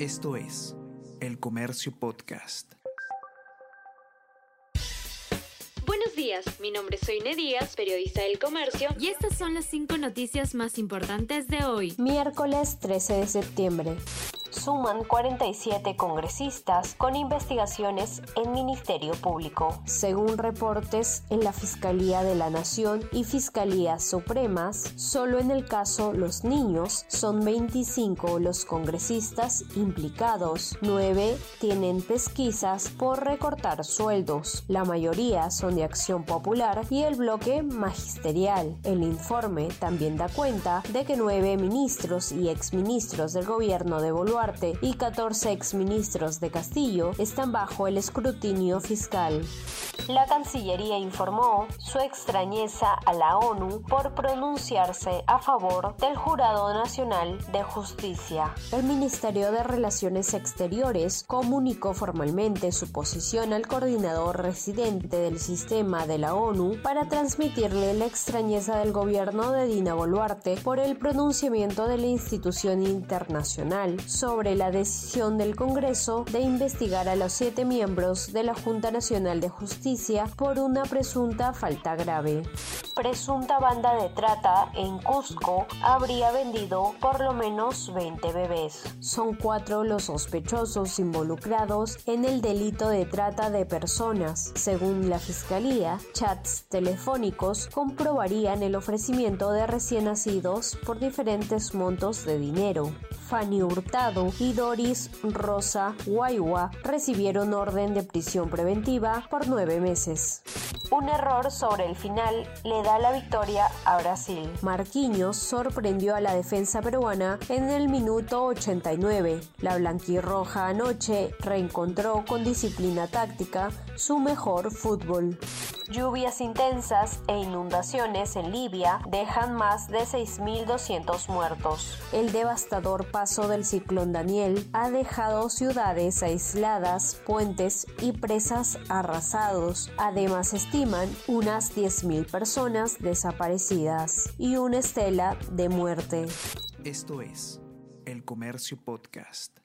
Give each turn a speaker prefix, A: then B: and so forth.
A: Esto es El Comercio Podcast.
B: Buenos días, mi nombre es Soine Díaz, periodista del Comercio,
C: y estas son las cinco noticias más importantes de hoy.
D: Miércoles 13 de septiembre suman 47 congresistas con investigaciones en Ministerio Público. Según reportes en la Fiscalía de la Nación y Fiscalías Supremas, solo en el caso Los Niños son 25 los congresistas implicados. 9 tienen pesquisas por recortar sueldos. La mayoría son de Acción Popular y el bloque magisterial. El informe también da cuenta de que nueve ministros y exministros del gobierno de Boluarte y 14 exministros de Castillo están bajo el escrutinio fiscal. La Cancillería informó su extrañeza a la ONU por pronunciarse a favor del Jurado Nacional de Justicia. El Ministerio de Relaciones Exteriores comunicó formalmente su posición al coordinador residente del sistema de la ONU para transmitirle la extrañeza del gobierno de Dina Boluarte por el pronunciamiento de la institución internacional sobre la decisión del Congreso de investigar a los siete miembros de la Junta Nacional de Justicia por una presunta falta grave. Presunta banda de trata en Cusco habría vendido por lo menos 20 bebés. Son cuatro los sospechosos involucrados en el delito de trata de personas. Según la Fiscalía, chats telefónicos comprobarían el ofrecimiento de recién nacidos por diferentes montos de dinero. Fanny Hurtado y Doris Rosa Guayua recibieron orden de prisión preventiva por nueve meses. Un error sobre el final le da la victoria a Brasil. Marquinhos sorprendió a la defensa peruana en el minuto 89. La blanquirroja anoche reencontró con disciplina táctica su mejor fútbol. Lluvias intensas e inundaciones en Libia dejan más de 6.200 muertos. El devastador paso del ciclón Daniel ha dejado ciudades aisladas, puentes y presas arrasados. Además estiman unas 10.000 personas desaparecidas y una estela de muerte.
A: Esto es El Comercio Podcast.